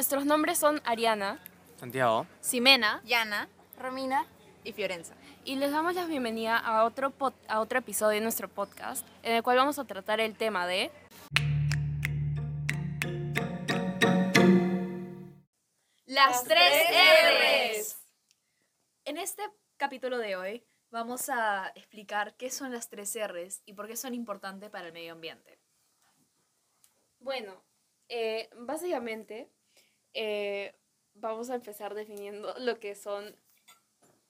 Nuestros nombres son Ariana Santiago. Ximena Yana Romina y Fiorenza. y les damos la bienvenida a otro, a otro episodio de nuestro podcast en el cual vamos a tratar el tema de Las tres R's. En este capítulo de hoy vamos a explicar qué son las tres R's y por qué son importantes para el medio ambiente. Bueno, eh, básicamente eh, vamos a empezar definiendo lo que son,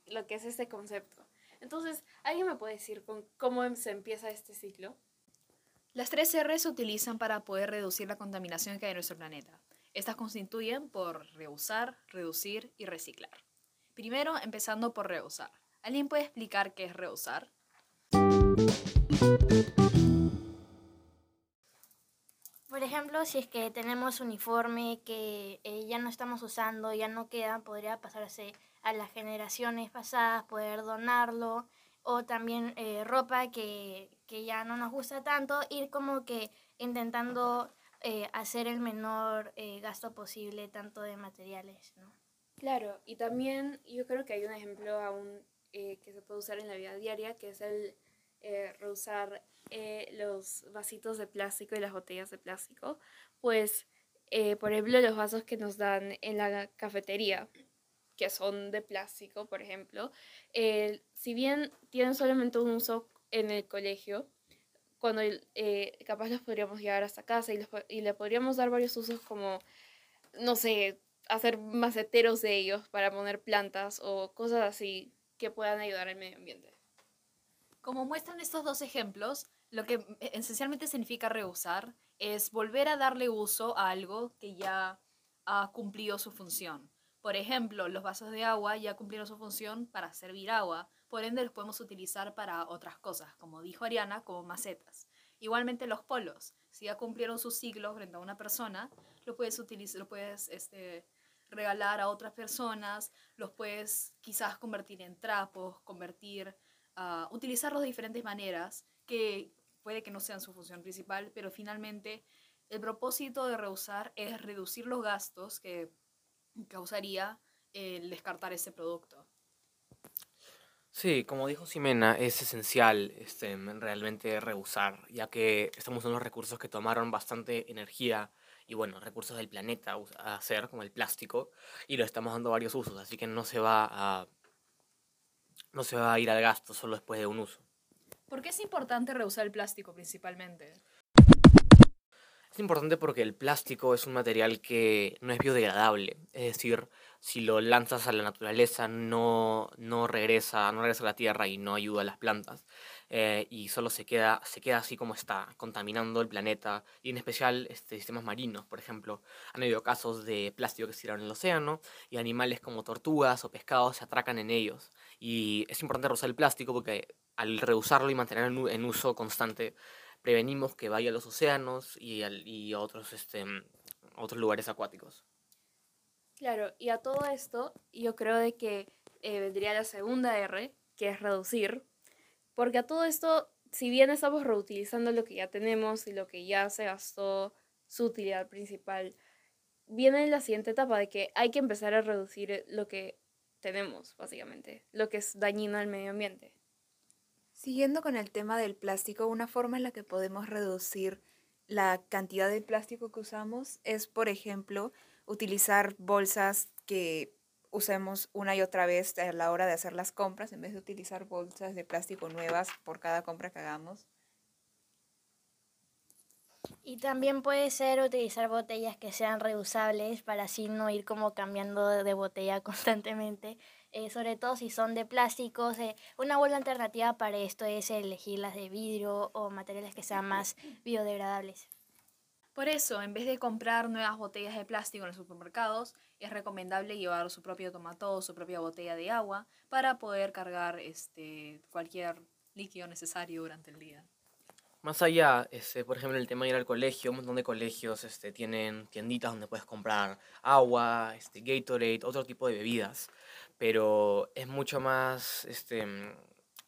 lo que es este concepto. Entonces, ¿alguien me puede decir con cómo se empieza este ciclo? Las tres R se utilizan para poder reducir la contaminación que hay en nuestro planeta. Estas constituyen por reusar, reducir y reciclar. Primero, empezando por reusar. ¿Alguien puede explicar qué es reusar? Por ejemplo, si es que tenemos uniforme que eh, ya no estamos usando, ya no queda, podría pasarse a las generaciones pasadas, poder donarlo, o también eh, ropa que, que ya no nos gusta tanto, ir como que intentando eh, hacer el menor eh, gasto posible, tanto de materiales, ¿no? Claro, y también yo creo que hay un ejemplo aún eh, que se puede usar en la vida diaria, que es el eh, reusar eh, los vasitos de plástico y las botellas de plástico. Pues, eh, por ejemplo, los vasos que nos dan en la cafetería, que son de plástico, por ejemplo, si bien tienen solamente un uso en el colegio, cuando capaz los podríamos llevar hasta casa y, los y le podríamos dar varios usos como, no sé, hacer maceteros de ellos para poner plantas o cosas así que puedan ayudar al medio ambiente. Como muestran estos dos ejemplos, lo que eh, esencialmente significa reusar es volver a darle uso a algo que ya ha cumplido su función. Por ejemplo, los vasos de agua ya cumplieron su función para servir agua, por ende los podemos utilizar para otras cosas, como dijo Ariana, como macetas. Igualmente los polos, si ya cumplieron su ciclo frente a una persona, lo puedes utilizar, lo puedes este, regalar a otras personas, los puedes quizás convertir en trapos, convertir a utilizarlos de diferentes maneras que puede que no sean su función principal, pero finalmente el propósito de reusar es reducir los gastos que causaría el descartar ese producto. Sí, como dijo Ximena, es esencial este, realmente rehusar, ya que estamos usando recursos que tomaron bastante energía y bueno, recursos del planeta a hacer, como el plástico, y lo estamos dando varios usos, así que no se va a no se va a ir al gasto solo después de un uso. ¿Por qué es importante reusar el plástico principalmente? Es importante porque el plástico es un material que no es biodegradable, es decir, si lo lanzas a la naturaleza no, no regresa, no regresa a la tierra y no ayuda a las plantas. Eh, y solo se queda, se queda así como está, contaminando el planeta y en especial este, sistemas marinos. Por ejemplo, han habido casos de plástico que se tiraron en el océano y animales como tortugas o pescados se atracan en ellos. Y es importante reusar el plástico porque al reusarlo y mantenerlo en uso constante, prevenimos que vaya a los océanos y, al- y a otros, este, otros lugares acuáticos. Claro, y a todo esto yo creo de que eh, vendría la segunda R, que es reducir, porque a todo esto, si bien estamos reutilizando lo que ya tenemos y lo que ya se gastó su utilidad principal, viene la siguiente etapa de que hay que empezar a reducir lo que tenemos, básicamente, lo que es dañino al medio ambiente. Siguiendo con el tema del plástico, una forma en la que podemos reducir la cantidad de plástico que usamos es, por ejemplo, utilizar bolsas que usemos una y otra vez a la hora de hacer las compras, en vez de utilizar bolsas de plástico nuevas por cada compra que hagamos. Y también puede ser utilizar botellas que sean reusables para así no ir como cambiando de botella constantemente, eh, sobre todo si son de plásticos. eh, una buena alternativa para esto es elegir las de vidrio o materiales que sean más biodegradables. Por eso, en vez de comprar nuevas botellas de plástico en los supermercados, es recomendable llevar su propio tomató, su propia botella de agua, para poder cargar este, cualquier líquido necesario durante el día. Más allá, este, por ejemplo, el tema de ir al colegio, un montón de colegios este, tienen tienditas donde puedes comprar agua, este, Gatorade, otro tipo de bebidas, pero es mucho más, este,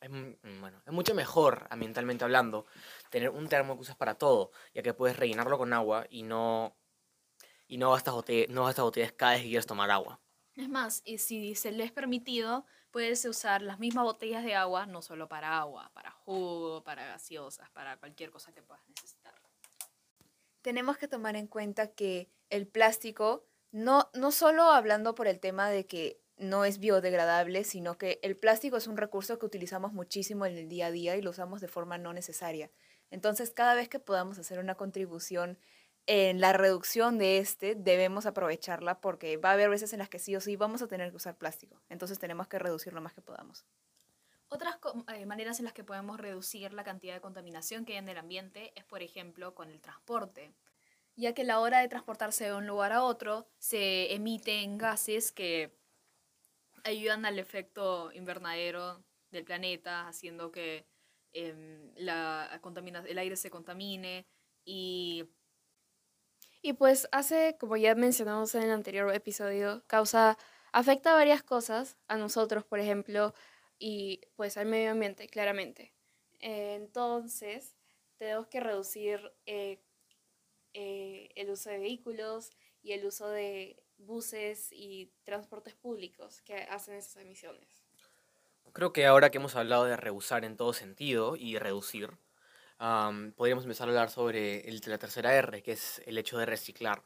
es, mm, bueno, es mucho mejor ambientalmente hablando tener un termo que usas para todo, ya que puedes rellenarlo con agua y no y no gastas, bote- no gastas botellas cada vez que quieres tomar agua. Es más, y si se le es permitido, puedes usar las mismas botellas de agua, no solo para agua, para jugo, para gaseosas, para cualquier cosa que puedas necesitar. tenemos que tomar en cuenta que el plástico, no, no solo hablando por el tema de que no es biodegradable, sino que el plástico es un recurso que utilizamos muchísimo en el día a día y lo usamos de forma no necesaria. Entonces, cada vez que podamos hacer una contribución en la reducción de este, debemos aprovecharla porque va a haber veces en las que sí o sí vamos a tener que usar plástico. Entonces, tenemos que reducir lo más que podamos. Otras eh, maneras en las que podemos reducir la cantidad de contaminación que hay en el ambiente es, por ejemplo, con el transporte, ya que a la hora de transportarse de un lugar a otro se emiten gases que ayudan al efecto invernadero del planeta, haciendo que em, la el aire se contamine y Y pues hace, como ya mencionamos en el anterior episodio, causa, afecta varias cosas a nosotros, por ejemplo, y pues al medio ambiente, claramente. Eh, Entonces, tenemos que reducir eh, eh, el uso de vehículos y el uso de buses y transportes públicos que hacen esas emisiones. Creo que ahora que hemos hablado de reusar en todo sentido y reducir, am, podríamos empezar a hablar sobre el, la tercera R, que es el hecho de reciclar.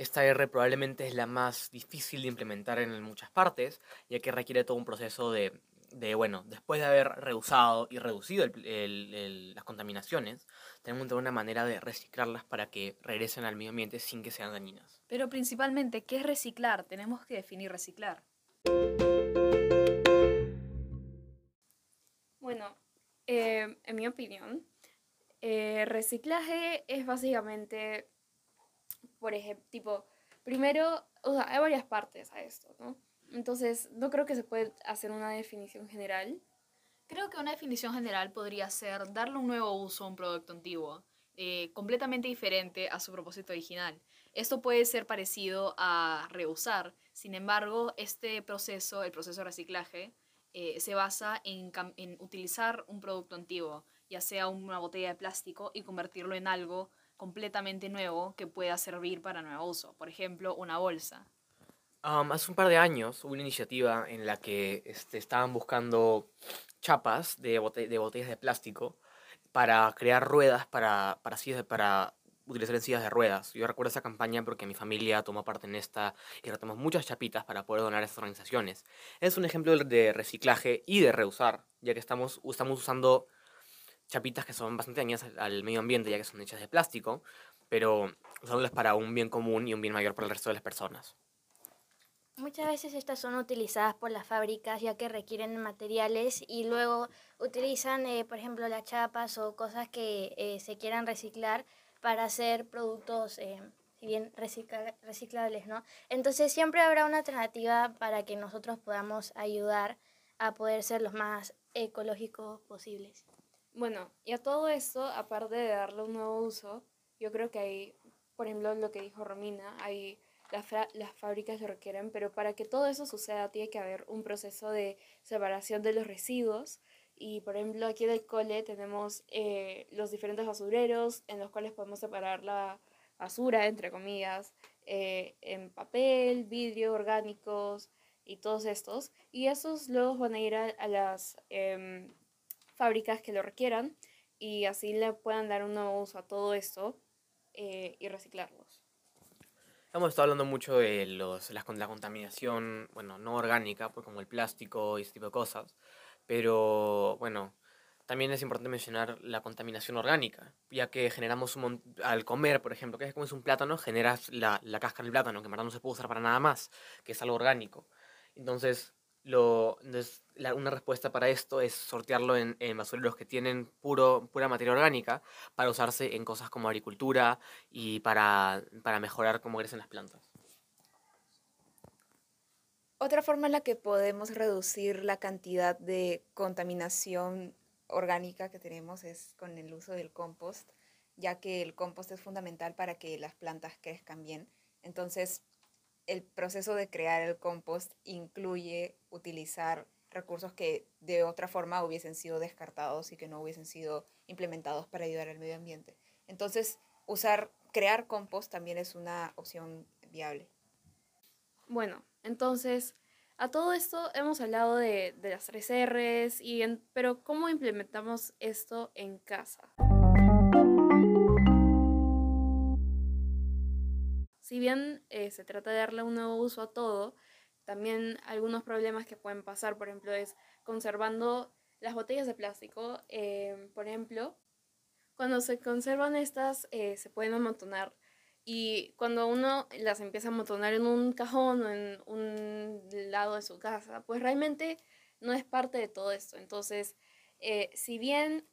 Esta R probablemente es la más difícil de implementar en muchas partes, ya que requiere todo un proceso de, de, bueno, después de haber reusado y reducido las contaminaciones, tenemos que tener una manera de reciclarlas para que regresen al medio ambiente sin que sean dañinas. Pero principalmente, ¿qué es reciclar? Tenemos que definir reciclar. Bueno, eh, en mi opinión, eh, reciclaje es básicamente, por ejemplo, primero, o sea, hay varias partes a esto, ¿no? Entonces, no creo que se puede hacer una definición general. Creo que una definición general podría ser darle un nuevo uso a un producto antiguo, eh, completamente diferente a su propósito original. Esto puede ser parecido a reusar, sin embargo, este proceso, el proceso de reciclaje, eh, se basa en, en utilizar un producto antiguo, ya sea una botella de plástico, y convertirlo en algo completamente nuevo que pueda servir para nuevo uso. Por ejemplo, una bolsa. Hace un par de años hubo una iniciativa en la que este, estaban buscando chapas de, bote- de botellas de plástico para crear ruedas para, para, para utilizar en sillas de ruedas. Yo recuerdo esa campaña porque mi familia tomó parte en esta y retomamos muchas chapitas para poder donar a estas organizaciones. Es un ejemplo de reciclaje y de reusar, ya que estamos, estamos usando chapitas que son bastante dañinas al- medio ambiente, ya que son hechas de plástico, pero usándolas para un bien común y un bien mayor para el resto de las personas. Muchas veces estas son utilizadas por las fábricas ya que requieren materiales y luego utilizan, eh, por ejemplo, las chapas o cosas que eh, se quieran reciclar para hacer productos, eh, si bien recicla- reciclables, ¿no? Entonces siempre habrá una alternativa para que nosotros podamos ayudar a poder ser los más ecológicos posibles. Bueno, y a todo esto, aparte de darle un nuevo uso, yo creo que hay, por ejemplo, lo que dijo Romina, hay las, las fábricas lo requieren, pero para que todo eso suceda tiene que haber un proceso de separación de los residuos. Y por ejemplo, aquí en el cole tenemos eh, los diferentes basureros en los cuales podemos separar la basura, entre comillas, eh, en papel, vidrio, orgánicos y todos estos. Y esos luego van a ir a, a las em, fábricas que lo requieran y así le puedan dar un nuevo uso a todo esto eh, y reciclarlos. Hemos estado hablando mucho de los, con- la contaminación, bueno, no orgánica, pues como el plástico y ese tipo de cosas, pero bueno, también es importante mencionar la contaminación orgánica, ya que generamos un al comer, por ejemplo, que comes un plátano, generas la, la cáscara del plátano, que en verdad no se puede usar para nada más, que es algo orgánico. Entonces, la- una respuesta para esto es sortearlo en, en basureros que tienen puro, pura materia orgánica para usarse en cosas como agricultura y para, para mejorar cómo crecen las plantas. Otra forma en la que podemos reducir la cantidad de contaminación orgánica que tenemos es con el uso del compost, ya que el compost es fundamental para que las plantas crezcan bien. Entonces, el proceso de crear el compost incluye utilizar recursos que de otra forma hubiesen sido descartados y que no hubiesen sido implementados para ayudar al medio ambiente. Entonces, usar crear compost también es una opción viable. Bueno, entonces, a todo esto hemos hablado de, de las tres R's, y pero ¿cómo implementamos esto en casa? Si bien eh, se trata de darle un nuevo uso a todo, también algunos problemas que pueden pasar, por ejemplo, es conservando las botellas de plástico, eh, por ejemplo, cuando se conservan estas eh, se pueden amontonar y cuando uno las empieza a amontonar en un cajón o en un lado de su casa, pues realmente no es parte de todo esto. Entonces, si bien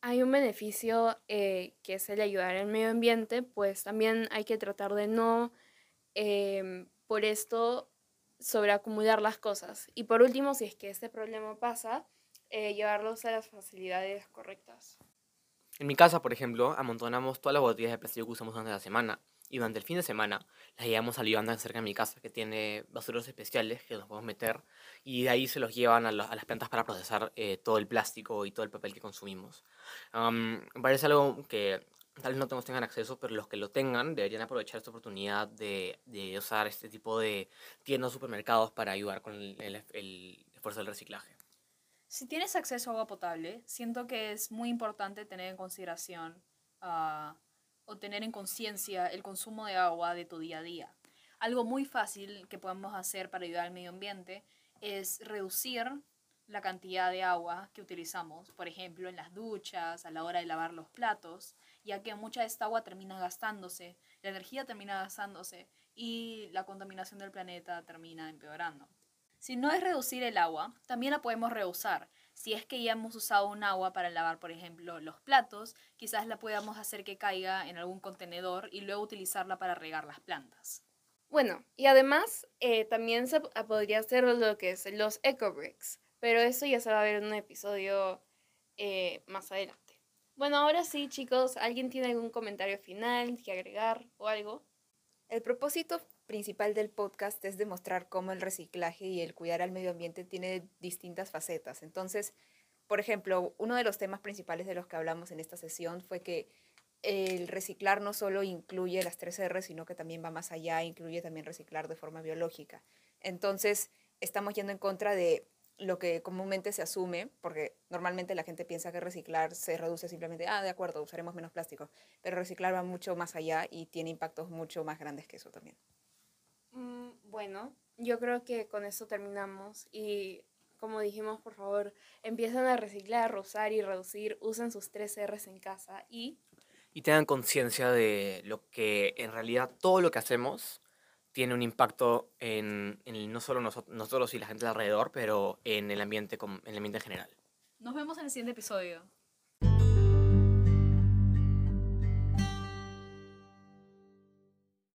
hay un beneficio eh, que es el ayudar al medio ambiente, pues también hay que tratar de no, em, por esto, sobreacumular las cosas. Y por último, si es que este problema pasa, eh, llevarlos a las facilidades correctas. En mi casa, por ejemplo, amontonamos todas las botellas de plástico que usamos durante la semana. Y durante el fin de semana las llevamos al Ivanda cerca de mi casa, que tiene basureros especiales que nos podemos meter. Y de ahí se los llevan a, la- a las plantas para procesar eh, todo el plástico y todo el papel que consumimos. Am, me parece algo que tal vez no todos tengan acceso, pero los que lo tengan deberían aprovechar esta oportunidad de, de usar este tipo de tiendas o supermercados para ayudar con el, el- el esfuerzo del reciclaje. Si tienes acceso a agua potable, siento que es muy importante tener en consideración ah, o tener en conciencia el consumo de agua de tu día a día. Algo muy fácil que podemos hacer para ayudar al medio ambiente es reducir la cantidad de agua que utilizamos, por ejemplo, en las duchas, a la hora de lavar los platos, ya que mucha de esta agua termina gastándose, la energía termina gastándose y la contaminación del planeta termina empeorando. Si no es reducir el agua, también la podemos reusar. Si es que ya hemos usado un agua para lavar, por ejemplo, los platos, quizás la podamos hacer que caiga en algún contenedor y luego utilizarla para regar las plantas. Bueno, y además eh, también se podría hacer lo que es los eco bricks, pero eso ya se va a ver en un episodio eh, más adelante. Bueno, ahora sí, chicos, ¿alguien tiene algún comentario final que agregar o algo? El propósito principal del podcast es demostrar cómo el reciclaje y el cuidar al medio ambiente tiene distintas facetas. Entonces, por ejemplo, uno de los temas principales de los que hablamos en esta sesión fue que el reciclar no solo incluye las tres R, sino que también va más allá, incluye también reciclar de forma biológica. Entonces, estamos yendo en contra de lo que comúnmente se asume, porque normalmente la gente piensa que reciclar se reduce simplemente, ah, de acuerdo, usaremos menos plástico, pero reciclar va mucho más allá y tiene impactos mucho más grandes que eso también. Bueno, yo creo que con esto terminamos y como dijimos, por favor, empiezan a reciclar, rozar y reducir, usen sus tres R's en casa y y tengan conciencia de lo que en realidad todo lo que hacemos tiene un impacto en, en no solo noso- nosotros y la gente de alrededor, pero en el ambiente, com- en el ambiente en general. Nos vemos en el siguiente episodio.